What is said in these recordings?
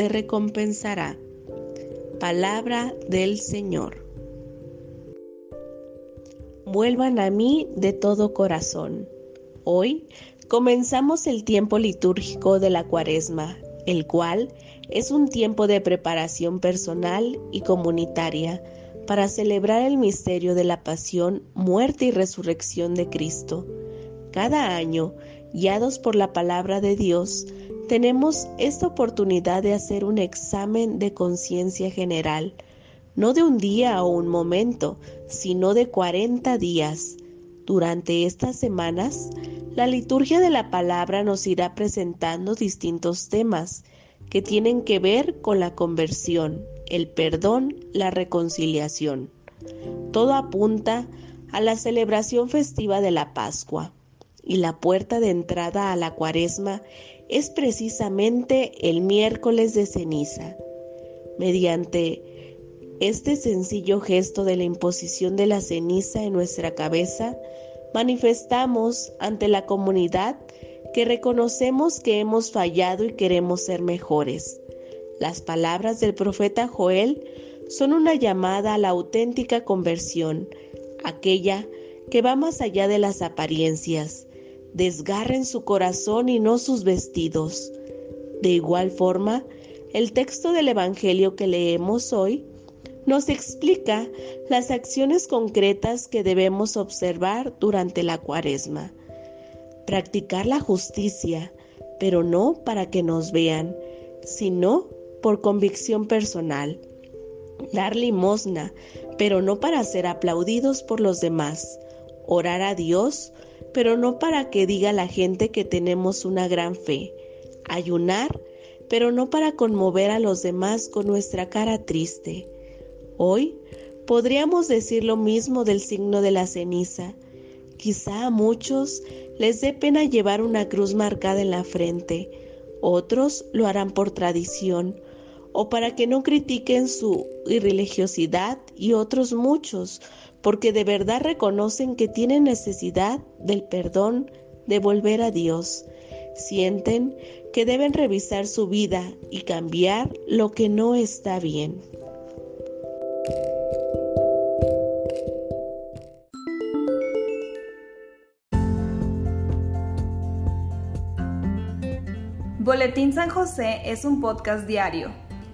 te recompensará. Palabra del Señor. Vuelvan a mí de todo corazón. Hoy comenzamos el tiempo litúrgico de la cuaresma, el cual es un tiempo de preparación personal y comunitaria para celebrar el misterio de la pasión, muerte y resurrección de Cristo. Cada año, guiados por la palabra de Dios, tenemos esta oportunidad de hacer un examen de conciencia general, no de un día o un momento, sino de 40 días. Durante estas semanas, la liturgia de la palabra nos irá presentando distintos temas que tienen que ver con la conversión, el perdón, la reconciliación. Todo apunta a la celebración festiva de la Pascua y la puerta de entrada a la cuaresma es precisamente el miércoles de ceniza. Mediante este sencillo gesto de la imposición de la ceniza en nuestra cabeza, manifestamos ante la comunidad que reconocemos que hemos fallado y queremos ser mejores. Las palabras del profeta Joel son una llamada a la auténtica conversión, aquella que va más allá de las apariencias, desgarren su corazón y no sus vestidos. De igual forma, el texto del Evangelio que leemos hoy nos explica las acciones concretas que debemos observar durante la cuaresma. Practicar la justicia, pero no para que nos vean, sino por convicción personal. Dar limosna, pero no para ser aplaudidos por los demás. Orar a Dios, pero no para que diga la gente que tenemos una gran fe. Ayunar, pero no para conmover a los demás con nuestra cara triste. Hoy podríamos decir lo mismo del signo de la ceniza, Quizá a muchos les dé pena llevar una cruz marcada en la frente, otros lo harán por tradición o para que no critiquen su irreligiosidad y otros muchos, porque de verdad reconocen que tienen necesidad del perdón, de volver a Dios. Sienten que deben revisar su vida y cambiar lo que no está bien. Boletín San José es un podcast diario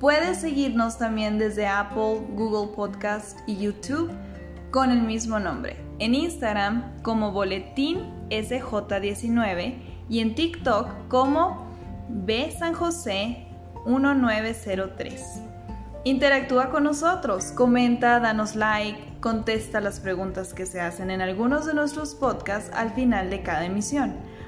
Puedes seguirnos también desde Apple, Google Podcast y YouTube con el mismo nombre. En Instagram como Boletín SJ19 y en TikTok como B San José 1903. Interactúa con nosotros, comenta, danos like, contesta las preguntas que se hacen en algunos de nuestros podcasts al final de cada emisión.